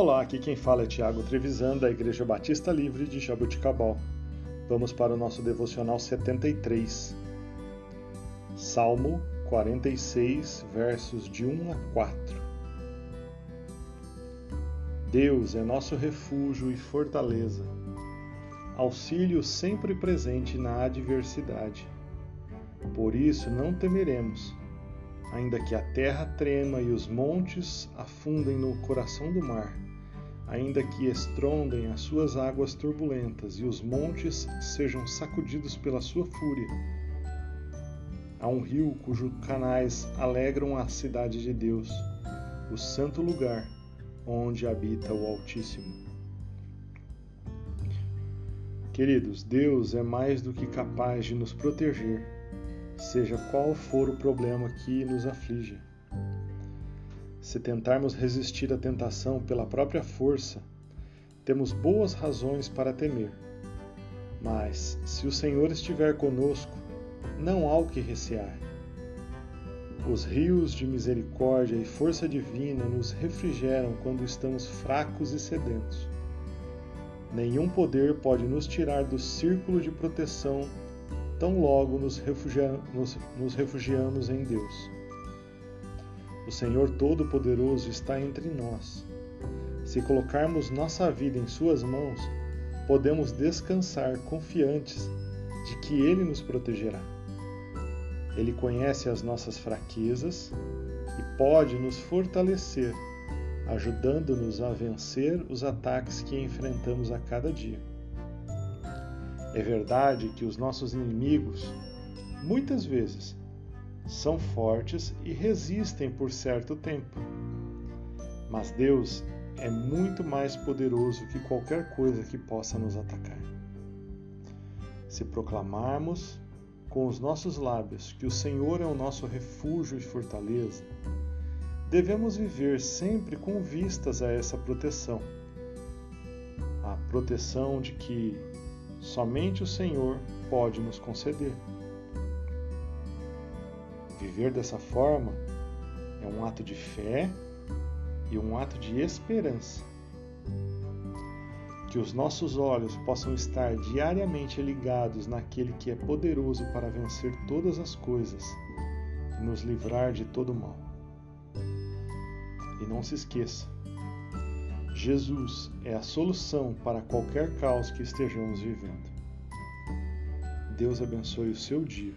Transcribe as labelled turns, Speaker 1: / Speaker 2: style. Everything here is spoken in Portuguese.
Speaker 1: Olá, aqui quem fala é Tiago Trevisan, da Igreja Batista Livre de Jabuticabal. Vamos para o nosso devocional 73. Salmo 46, versos de 1 a 4. Deus é nosso refúgio e fortaleza, auxílio sempre presente na adversidade. Por isso não temeremos, ainda que a terra trema e os montes afundem no coração do mar ainda que estrondem as suas águas turbulentas e os montes sejam sacudidos pela sua fúria. Há um rio cujos canais alegram a cidade de Deus, o santo lugar onde habita o Altíssimo. Queridos, Deus é mais do que capaz de nos proteger, seja qual for o problema que nos aflige. Se tentarmos resistir à tentação pela própria força, temos boas razões para temer. Mas, se o Senhor estiver conosco, não há o que recear. Os rios de misericórdia e força divina nos refrigeram quando estamos fracos e sedentos. Nenhum poder pode nos tirar do círculo de proteção tão logo nos, refugia nos, nos refugiamos em Deus. O Senhor Todo-Poderoso está entre nós. Se colocarmos nossa vida em Suas mãos, podemos descansar confiantes de que Ele nos protegerá. Ele conhece as nossas fraquezas e pode nos fortalecer, ajudando-nos a vencer os ataques que enfrentamos a cada dia. É verdade que os nossos inimigos, muitas vezes, são fortes e resistem por certo tempo. Mas Deus é muito mais poderoso que qualquer coisa que possa nos atacar. Se proclamarmos com os nossos lábios que o Senhor é o nosso refúgio e fortaleza, devemos viver sempre com vistas a essa proteção. A proteção de que somente o Senhor pode nos conceder. Viver dessa forma é um ato de fé e um ato de esperança. Que os nossos olhos possam estar diariamente ligados naquele que é poderoso para vencer todas as coisas e nos livrar de todo mal. E não se esqueça, Jesus é a solução para qualquer caos que estejamos vivendo. Deus abençoe o seu dia.